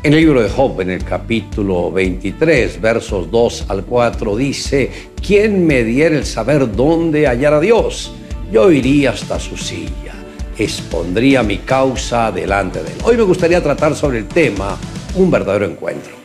En el libro de Job, en el capítulo 23, versos 2 al 4, dice, ¿quién me diera el saber dónde hallar a Dios? Yo iría hasta su silla, expondría mi causa delante de él. Hoy me gustaría tratar sobre el tema, un verdadero encuentro.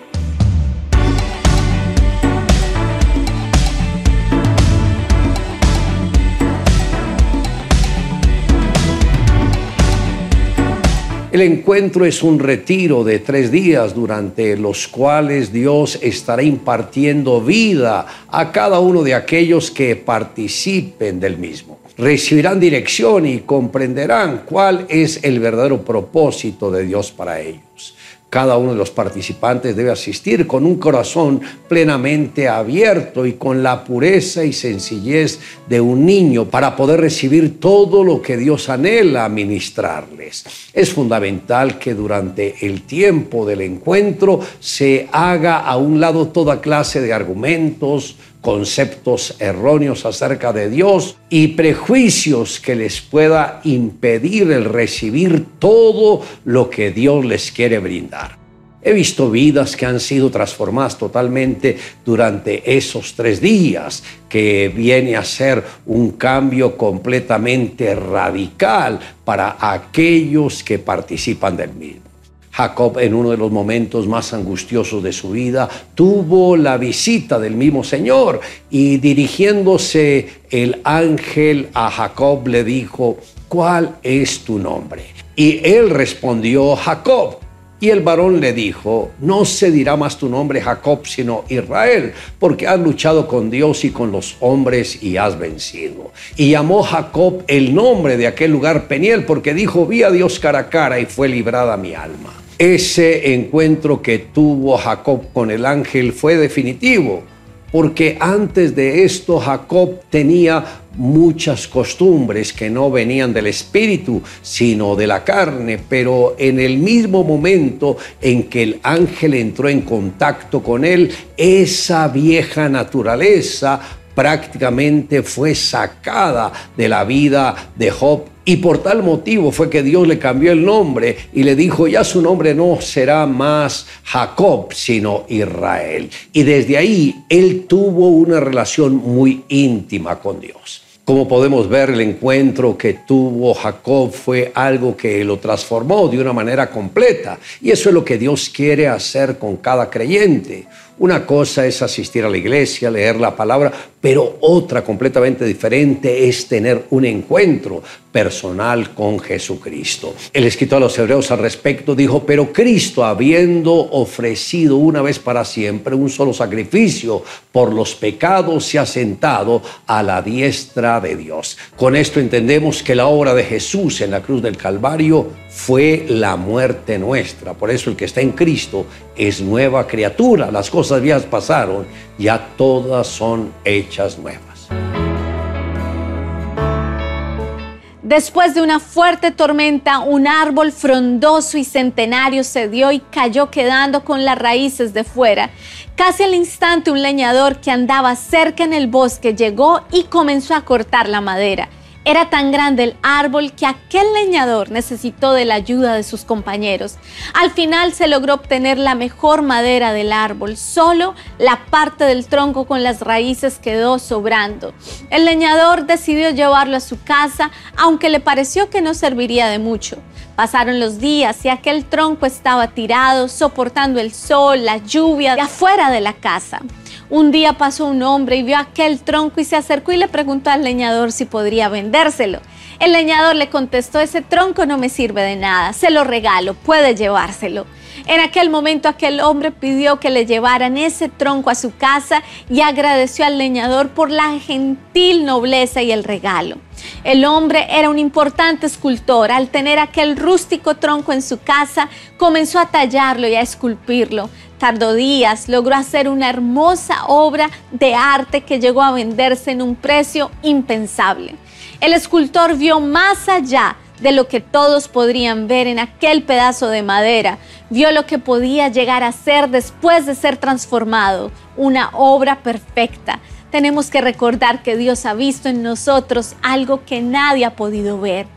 El encuentro es un retiro de tres días durante los cuales Dios estará impartiendo vida a cada uno de aquellos que participen del mismo. Recibirán dirección y comprenderán cuál es el verdadero propósito de Dios para ellos. Cada uno de los participantes debe asistir con un corazón plenamente abierto y con la pureza y sencillez de un niño para poder recibir todo lo que Dios anhela ministrarles. Es fundamental que durante el tiempo del encuentro se haga a un lado toda clase de argumentos, conceptos erróneos acerca de Dios y prejuicios que les pueda impedir el recibir todo lo que Dios les quiere brindar. He visto vidas que han sido transformadas totalmente durante esos tres días, que viene a ser un cambio completamente radical para aquellos que participan del mismo. Jacob en uno de los momentos más angustiosos de su vida tuvo la visita del mismo Señor y dirigiéndose el ángel a Jacob le dijo, ¿cuál es tu nombre? Y él respondió, Jacob. Y el varón le dijo, no se dirá más tu nombre Jacob, sino Israel, porque has luchado con Dios y con los hombres y has vencido. Y llamó Jacob el nombre de aquel lugar Peniel, porque dijo, vi a Dios cara a cara y fue librada mi alma. Ese encuentro que tuvo Jacob con el ángel fue definitivo, porque antes de esto Jacob tenía muchas costumbres que no venían del espíritu, sino de la carne, pero en el mismo momento en que el ángel entró en contacto con él, esa vieja naturaleza prácticamente fue sacada de la vida de Job y por tal motivo fue que Dios le cambió el nombre y le dijo, ya su nombre no será más Jacob, sino Israel. Y desde ahí él tuvo una relación muy íntima con Dios. Como podemos ver, el encuentro que tuvo Jacob fue algo que lo transformó de una manera completa. Y eso es lo que Dios quiere hacer con cada creyente. Una cosa es asistir a la iglesia, leer la palabra, pero otra completamente diferente es tener un encuentro personal con Jesucristo. El escritor a los hebreos al respecto dijo, pero Cristo habiendo ofrecido una vez para siempre un solo sacrificio por los pecados, se ha sentado a la diestra de Dios. Con esto entendemos que la obra de Jesús en la cruz del Calvario fue la muerte nuestra. Por eso el que está en Cristo es nueva criatura. Las cosas viejas pasaron, ya todas son hechas nuevas. Después de una fuerte tormenta, un árbol frondoso y centenario se dio y cayó quedando con las raíces de fuera. Casi al instante un leñador que andaba cerca en el bosque llegó y comenzó a cortar la madera. Era tan grande el árbol que aquel leñador necesitó de la ayuda de sus compañeros. Al final se logró obtener la mejor madera del árbol, solo la parte del tronco con las raíces quedó sobrando. El leñador decidió llevarlo a su casa, aunque le pareció que no serviría de mucho. Pasaron los días y aquel tronco estaba tirado, soportando el sol, la lluvia afuera de la casa. Un día pasó un hombre y vio aquel tronco y se acercó y le preguntó al leñador si podría vendérselo. El leñador le contestó, ese tronco no me sirve de nada, se lo regalo, puede llevárselo. En aquel momento aquel hombre pidió que le llevaran ese tronco a su casa y agradeció al leñador por la gentil nobleza y el regalo. El hombre era un importante escultor. Al tener aquel rústico tronco en su casa, comenzó a tallarlo y a esculpirlo. Tardó días, logró hacer una hermosa obra de arte que llegó a venderse en un precio impensable. El escultor vio más allá de lo que todos podrían ver en aquel pedazo de madera. Vio lo que podía llegar a ser después de ser transformado, una obra perfecta. Tenemos que recordar que Dios ha visto en nosotros algo que nadie ha podido ver.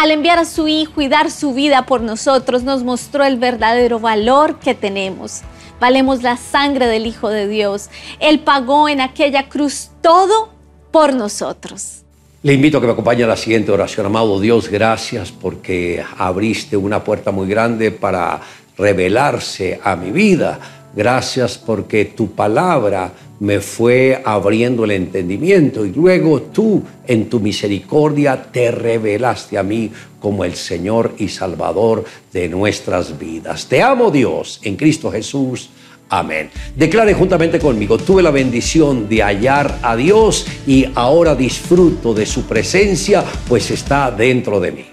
Al enviar a su Hijo y dar su vida por nosotros, nos mostró el verdadero valor que tenemos. Valemos la sangre del Hijo de Dios. Él pagó en aquella cruz todo por nosotros. Le invito a que me acompañe a la siguiente oración. Amado Dios, gracias porque abriste una puerta muy grande para revelarse a mi vida. Gracias porque tu palabra me fue abriendo el entendimiento y luego tú en tu misericordia te revelaste a mí como el Señor y Salvador de nuestras vidas. Te amo Dios en Cristo Jesús. Amén. Declare juntamente conmigo, tuve la bendición de hallar a Dios y ahora disfruto de su presencia, pues está dentro de mí.